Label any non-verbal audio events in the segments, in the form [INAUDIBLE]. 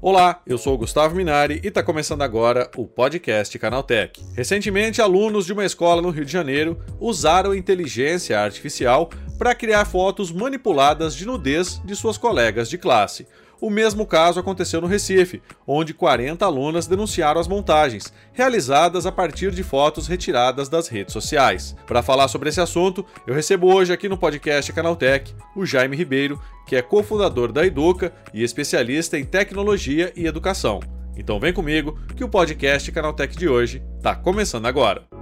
Olá, eu sou o Gustavo Minari e está começando agora o podcast Canaltech. Recentemente, alunos de uma escola no Rio de Janeiro usaram inteligência artificial para criar fotos manipuladas de nudez de suas colegas de classe. O mesmo caso aconteceu no Recife, onde 40 alunas denunciaram as montagens, realizadas a partir de fotos retiradas das redes sociais. Para falar sobre esse assunto, eu recebo hoje aqui no podcast Canaltech o Jaime Ribeiro, que é cofundador da Educa e especialista em tecnologia e educação. Então vem comigo que o podcast Canaltech de hoje está começando agora.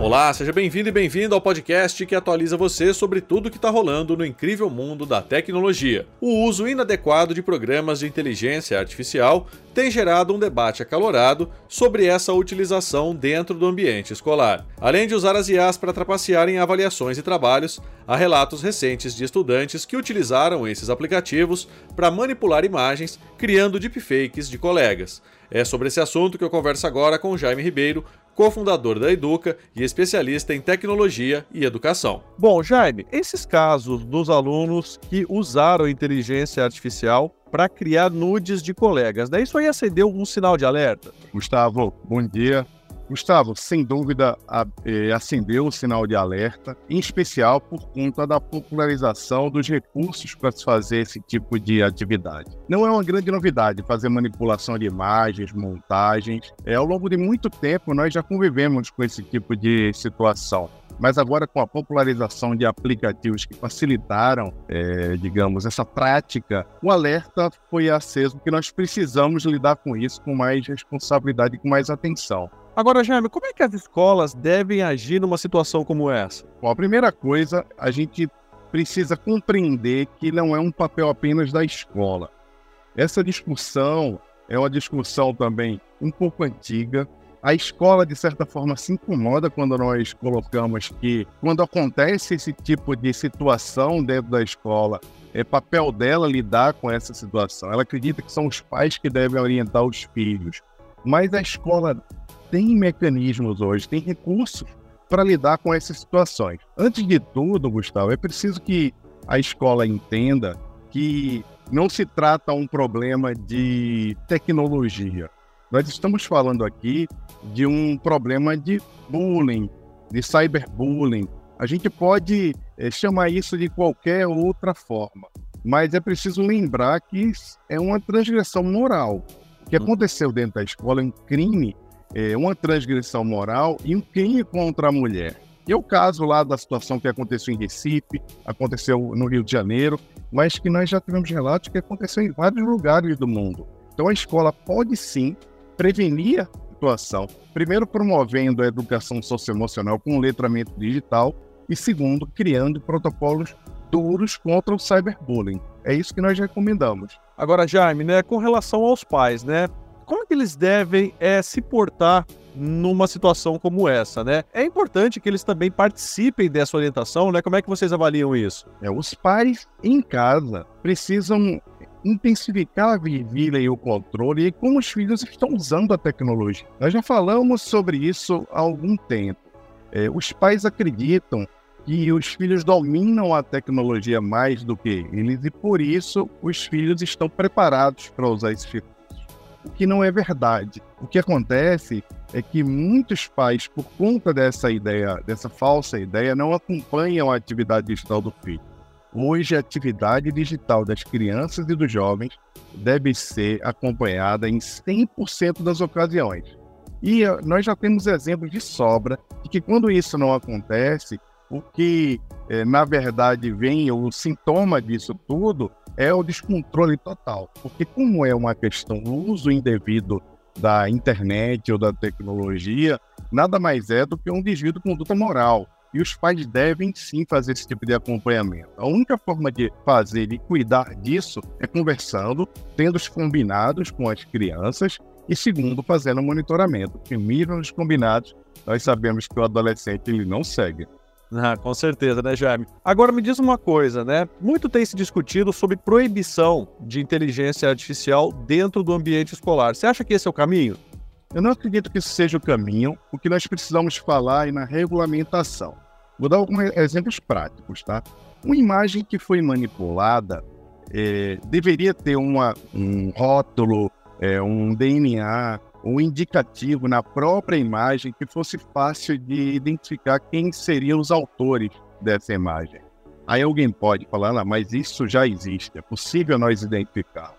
Olá, seja bem-vindo e bem-vindo ao podcast que atualiza você sobre tudo que está rolando no incrível mundo da tecnologia. O uso inadequado de programas de inteligência artificial tem gerado um debate acalorado sobre essa utilização dentro do ambiente escolar. Além de usar as IAs para trapacear em avaliações e trabalhos, há relatos recentes de estudantes que utilizaram esses aplicativos para manipular imagens, criando deepfakes de colegas. É sobre esse assunto que eu converso agora com Jaime Ribeiro, cofundador da Educa e especialista em tecnologia e educação. Bom, Jaime, esses casos dos alunos que usaram inteligência artificial para criar nudes de colegas, né? Isso aí acendeu um sinal de alerta? Gustavo, bom dia. Gustavo, sem dúvida, é, acendeu o sinal de alerta, em especial por conta da popularização dos recursos para se fazer esse tipo de atividade. Não é uma grande novidade fazer manipulação de imagens, montagens. É, ao longo de muito tempo, nós já convivemos com esse tipo de situação mas agora com a popularização de aplicativos que facilitaram, é, digamos, essa prática, o alerta foi aceso que nós precisamos lidar com isso com mais responsabilidade e com mais atenção. Agora, Jaime, como é que as escolas devem agir numa situação como essa? Bom, a primeira coisa, a gente precisa compreender que não é um papel apenas da escola. Essa discussão é uma discussão também um pouco antiga. A escola, de certa forma, se incomoda quando nós colocamos que, quando acontece esse tipo de situação dentro da escola, é papel dela lidar com essa situação. Ela acredita que são os pais que devem orientar os filhos. Mas a escola tem mecanismos hoje, tem recursos para lidar com essas situações. Antes de tudo, Gustavo, é preciso que a escola entenda que não se trata um problema de tecnologia. Nós estamos falando aqui de um problema de bullying, de cyberbullying. A gente pode é, chamar isso de qualquer outra forma, mas é preciso lembrar que é uma transgressão moral. O que hum. aconteceu dentro da escola é um crime é, uma transgressão moral e um crime contra a mulher. E é o caso lá da situação que aconteceu em Recife, aconteceu no Rio de Janeiro, mas que nós já tivemos relatos que aconteceu em vários lugares do mundo. Então a escola pode sim prevenir a situação, primeiro promovendo a educação socioemocional com letramento digital e segundo criando protocolos duros contra o cyberbullying. É isso que nós recomendamos. Agora, Jaime, né, com relação aos pais, né, como que eles devem é, se portar numa situação como essa, né? É importante que eles também participem dessa orientação, né? Como é que vocês avaliam isso? É, os pais em casa precisam intensificar a vigília e o controle e como os filhos estão usando a tecnologia. Nós já falamos sobre isso há algum tempo. É, os pais acreditam que os filhos dominam a tecnologia mais do que eles e por isso os filhos estão preparados para usar esse recurso o que não é verdade. O que acontece é que muitos pais, por conta dessa ideia, dessa falsa ideia, não acompanham a atividade digital do filho. Hoje, a atividade digital das crianças e dos jovens deve ser acompanhada em 100% das ocasiões. E eh, nós já temos exemplos de sobra de que quando isso não acontece, o que eh, na verdade vem, o sintoma disso tudo, é o descontrole total. Porque, como é uma questão do uso indevido da internet ou da tecnologia, nada mais é do que um desvio de conduta moral. E os pais devem sim fazer esse tipo de acompanhamento. A única forma de fazer e cuidar disso é conversando, tendo os combinados com as crianças e, segundo, fazendo monitoramento. Primeiro, os combinados, nós sabemos que o adolescente ele não segue. [LAUGHS] Ah, com certeza, né, Jaime? Agora me diz uma coisa, né? Muito tem se discutido sobre proibição de inteligência artificial dentro do ambiente escolar. Você acha que esse é o caminho? Eu não acredito que isso seja o caminho. O que nós precisamos falar é na regulamentação. Vou dar alguns exemplos práticos, tá? Uma imagem que foi manipulada é, deveria ter uma, um rótulo, é, um DNA, um indicativo na própria imagem que fosse fácil de identificar quem seriam os autores dessa imagem. Aí alguém pode falar, ah, mas isso já existe, é possível nós identificar.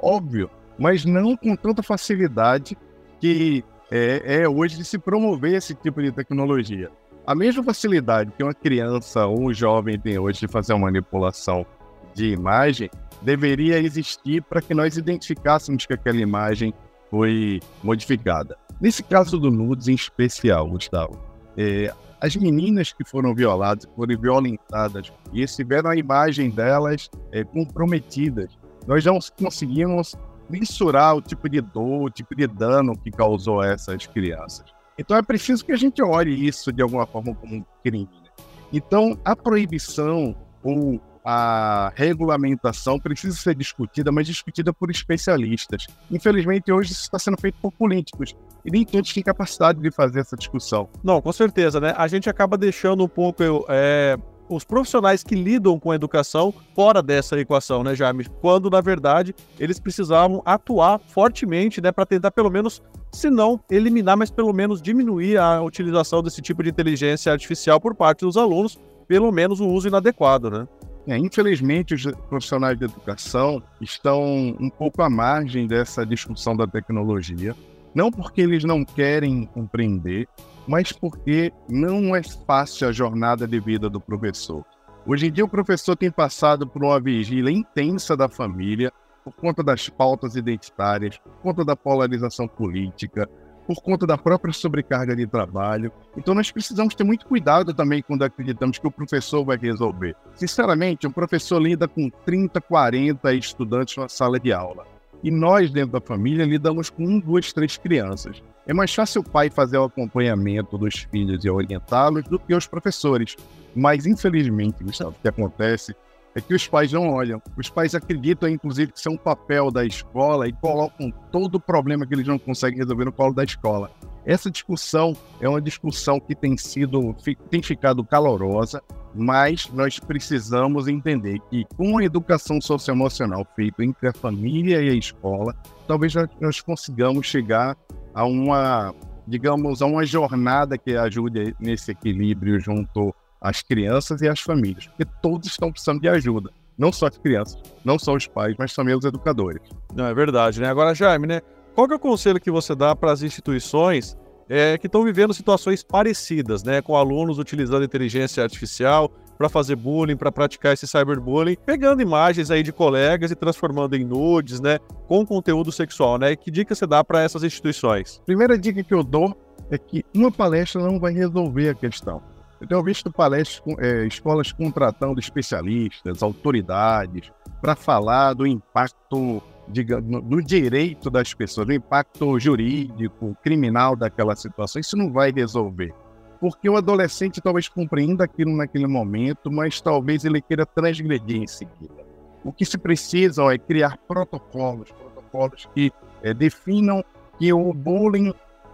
Óbvio, mas não com tanta facilidade que é, é hoje de se promover esse tipo de tecnologia. A mesma facilidade que uma criança ou um jovem tem hoje de fazer uma manipulação de imagem deveria existir para que nós identificássemos que aquela imagem foi modificada. Nesse caso do nudes em especial, Gustavo, é, as meninas que foram violadas, foram violentadas e tiveram a imagem delas é, comprometidas. Nós não conseguimos mensurar o tipo de dor, o tipo de dano que causou essas crianças. Então é preciso que a gente olhe isso de alguma forma como um crime. Né? Então a proibição ou a regulamentação precisa ser discutida, mas discutida por especialistas. Infelizmente, hoje isso está sendo feito por políticos. E nem todos têm capacidade de fazer essa discussão. Não, com certeza, né? A gente acaba deixando um pouco é, os profissionais que lidam com a educação fora dessa equação, né, Jaime? Quando, na verdade, eles precisavam atuar fortemente, né, para tentar pelo menos, se não eliminar, mas pelo menos diminuir a utilização desse tipo de inteligência artificial por parte dos alunos, pelo menos o uso inadequado, né? É, infelizmente, os profissionais de educação estão um pouco à margem dessa discussão da tecnologia, não porque eles não querem compreender, mas porque não é fácil a jornada de vida do professor. Hoje em dia, o professor tem passado por uma vigília intensa da família, por conta das pautas identitárias, por conta da polarização política, por conta da própria sobrecarga de trabalho. Então, nós precisamos ter muito cuidado também quando acreditamos que o professor vai resolver. Sinceramente, um professor lida com 30, 40 estudantes na sala de aula. E nós, dentro da família, lidamos com um, duas, três crianças. É mais fácil o pai fazer o acompanhamento dos filhos e orientá-los do que os professores. Mas, infelizmente, o que acontece é que os pais não olham. Os pais acreditam, inclusive, que isso é um papel da escola e colocam todo o problema que eles não conseguem resolver no colo da escola. Essa discussão é uma discussão que tem sido, tem ficado calorosa, mas nós precisamos entender que com a educação socioemocional feita entre a família e a escola, talvez nós consigamos chegar a uma, digamos, a uma jornada que ajude nesse equilíbrio junto as crianças e as famílias, porque todos estão precisando de ajuda. Não só as crianças, não só os pais, mas também os educadores. Não, é verdade, né? Agora, Jaime, né? Qual que é o conselho que você dá para as instituições é, que estão vivendo situações parecidas, né? Com alunos utilizando inteligência artificial para fazer bullying, para praticar esse cyberbullying, pegando imagens aí de colegas e transformando em nudes, né? Com conteúdo sexual, né? Que dica você dá para essas instituições? Primeira dica que eu dou é que uma palestra não vai resolver a questão. Eu tenho visto palestras, é, escolas contratando especialistas, autoridades, para falar do impacto digamos, do direito das pessoas, do impacto jurídico, criminal daquela situação. Isso não vai resolver. Porque o adolescente talvez compreenda aquilo naquele momento, mas talvez ele queira transgredir em seguida. O que se precisa ó, é criar protocolos, protocolos que é, definam que o bullying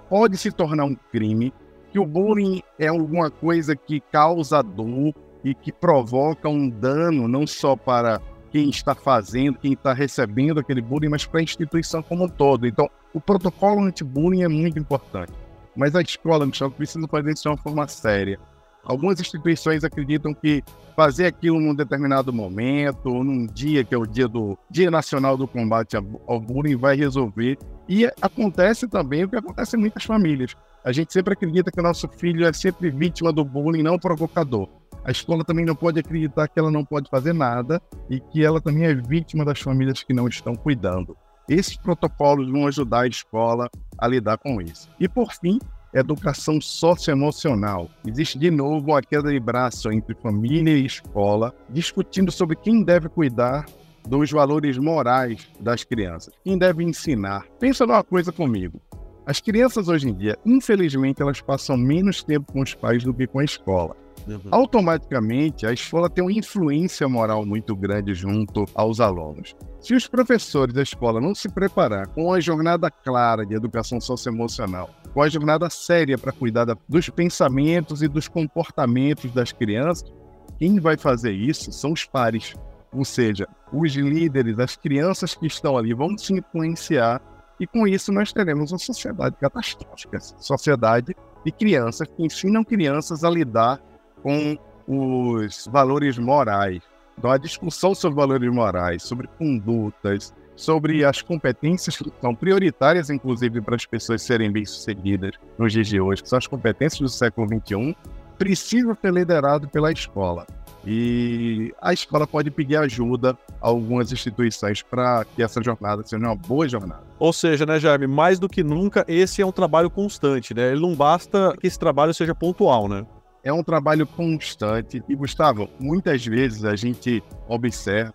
pode se tornar um crime, que o bullying é alguma coisa que causa dor e que provoca um dano não só para quem está fazendo, quem está recebendo aquele bullying, mas para a instituição como um todo. Então, o protocolo anti-bullying é muito importante. Mas a escola, Michel, precisa fazer isso de uma forma séria. Algumas instituições acreditam que fazer aquilo num determinado momento, num dia que é o dia do Dia Nacional do Combate ao Bullying, vai resolver. E acontece também o que acontece em muitas famílias. A gente sempre acredita que o nosso filho é sempre vítima do bullying, não provocador. A escola também não pode acreditar que ela não pode fazer nada e que ela também é vítima das famílias que não estão cuidando. Esses protocolos vão ajudar a escola a lidar com isso. E por fim, educação socioemocional. Existe de novo uma queda de braço entre família e escola, discutindo sobre quem deve cuidar dos valores morais das crianças, quem deve ensinar. Pensa numa coisa comigo. As crianças hoje em dia, infelizmente, elas passam menos tempo com os pais do que com a escola. Uhum. Automaticamente, a escola tem uma influência moral muito grande junto aos alunos. Se os professores da escola não se preparar com a jornada clara de educação socioemocional, com a jornada séria para cuidar dos pensamentos e dos comportamentos das crianças, quem vai fazer isso são os pares. Ou seja, os líderes, as crianças que estão ali vão se influenciar e com isso nós teremos uma sociedade catastrófica, sociedade de crianças que ensinam crianças a lidar com os valores morais. Então, a discussão sobre valores morais, sobre condutas, sobre as competências que são prioritárias, inclusive, para as pessoas serem bem-sucedidas nos dias de hoje, que são as competências do século XXI, precisa ser liderado pela escola. E a escola pode pedir ajuda a algumas instituições para que essa jornada seja uma boa jornada. Ou seja, né, Jaime, mais do que nunca, esse é um trabalho constante, né? Ele não basta que esse trabalho seja pontual, né? É um trabalho constante. E, Gustavo, muitas vezes a gente observa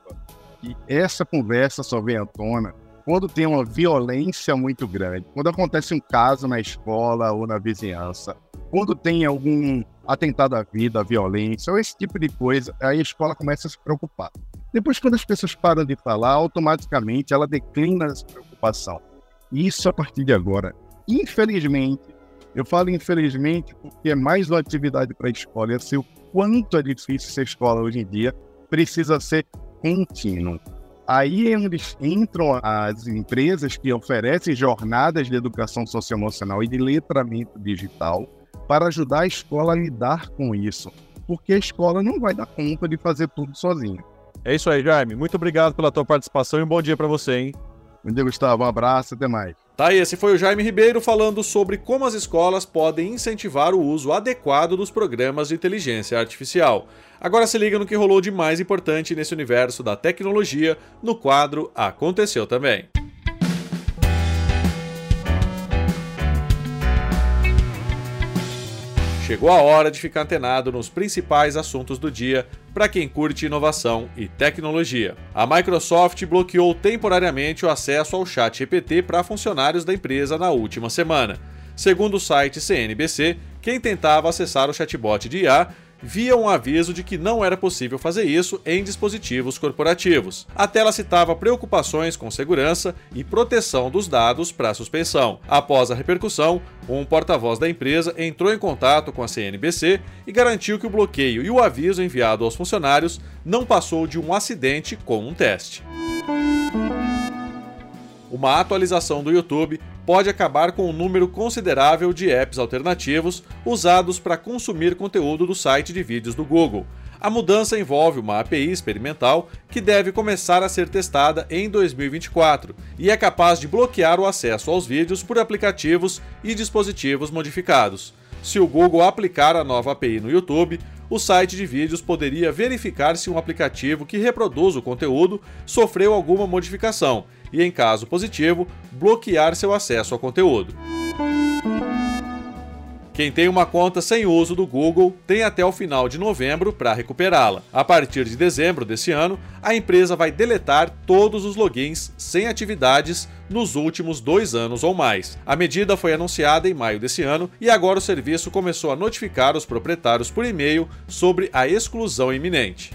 que essa conversa só vem à tona quando tem uma violência muito grande, quando acontece um caso na escola ou na vizinhança, quando tem algum atentado à vida, violência, ou esse tipo de coisa, aí a escola começa a se preocupar. Depois, quando as pessoas param de falar, automaticamente ela declina essa preocupação. Isso a partir de agora. Infelizmente, eu falo infelizmente porque é mais uma atividade para a escola. Eu sei o quanto é difícil ser escola hoje em dia, precisa ser contínuo. Aí onde entram as empresas que oferecem jornadas de educação socioemocional e de letramento digital, para ajudar a escola a lidar com isso, porque a escola não vai dar conta de fazer tudo sozinha. É isso aí, Jaime. Muito obrigado pela tua participação e um bom dia para você, hein? Bom dia, Gustavo. Um abraço, até mais. Tá, e esse foi o Jaime Ribeiro falando sobre como as escolas podem incentivar o uso adequado dos programas de inteligência artificial. Agora se liga no que rolou de mais importante nesse universo da tecnologia no quadro Aconteceu Também. Chegou a hora de ficar antenado nos principais assuntos do dia para quem curte inovação e tecnologia. A Microsoft bloqueou temporariamente o acesso ao Chat GPT para funcionários da empresa na última semana. Segundo o site CNBC, quem tentava acessar o chatbot de IA via um aviso de que não era possível fazer isso em dispositivos corporativos. A tela citava preocupações com segurança e proteção dos dados para suspensão. Após a repercussão, um porta-voz da empresa entrou em contato com a CNBC e garantiu que o bloqueio e o aviso enviado aos funcionários não passou de um acidente com um teste. Uma atualização do YouTube pode acabar com um número considerável de apps alternativos usados para consumir conteúdo do site de vídeos do Google. A mudança envolve uma API experimental que deve começar a ser testada em 2024 e é capaz de bloquear o acesso aos vídeos por aplicativos e dispositivos modificados. Se o Google aplicar a nova API no YouTube, o site de vídeos poderia verificar se um aplicativo que reproduz o conteúdo sofreu alguma modificação e, em caso positivo, bloquear seu acesso ao conteúdo. Quem tem uma conta sem uso do Google tem até o final de novembro para recuperá-la. A partir de dezembro desse ano, a empresa vai deletar todos os logins sem atividades nos últimos dois anos ou mais. A medida foi anunciada em maio desse ano e agora o serviço começou a notificar os proprietários por e-mail sobre a exclusão iminente.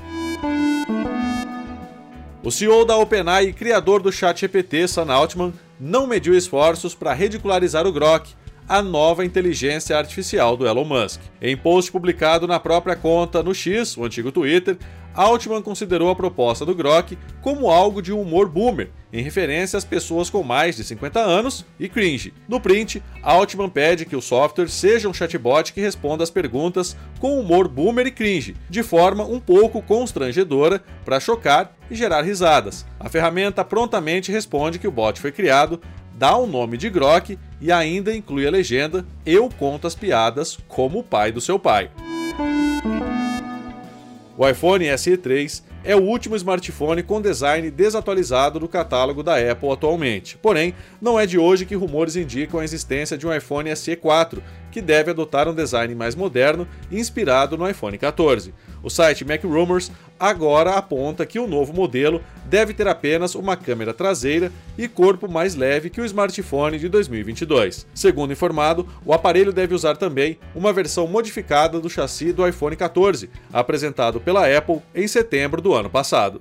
O CEO da OpenAI e criador do ChatGPT, Sam Altman, não mediu esforços para ridicularizar o Grok, a nova inteligência artificial do Elon Musk. Em post publicado na própria conta no X, o antigo Twitter, Altman considerou a proposta do Grok como algo de um humor boomer, em referência às pessoas com mais de 50 anos e cringe. No print, Altman pede que o software seja um chatbot que responda às perguntas com humor boomer e cringe, de forma um pouco constrangedora para chocar e gerar risadas. A ferramenta prontamente responde que o bot foi criado, dá o nome de Grok e ainda inclui a legenda Eu conto as piadas como o pai do seu pai. O iPhone SE 3 é o último smartphone com design desatualizado do catálogo da Apple atualmente. Porém, não é de hoje que rumores indicam a existência de um iPhone SE 4, que deve adotar um design mais moderno inspirado no iPhone 14. O site Mac Rumors agora aponta que o novo modelo deve ter apenas uma câmera traseira e corpo mais leve que o smartphone de 2022. Segundo informado, o aparelho deve usar também uma versão modificada do chassi do iPhone 14, apresentado pela Apple em setembro do ano passado.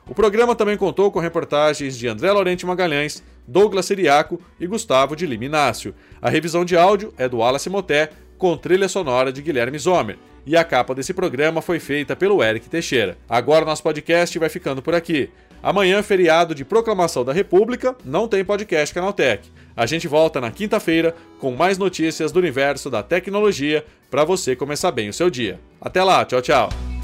O programa também contou com reportagens de André Lorente Magalhães, Douglas Siriaco e Gustavo de Liminácio. A revisão de áudio é do Wallace Moté, com trilha sonora de Guilherme Zomer. E a capa desse programa foi feita pelo Eric Teixeira. Agora nosso podcast vai ficando por aqui. Amanhã, feriado de Proclamação da República, não tem podcast Canaltech. A gente volta na quinta-feira com mais notícias do universo da tecnologia para você começar bem o seu dia. Até lá, tchau, tchau.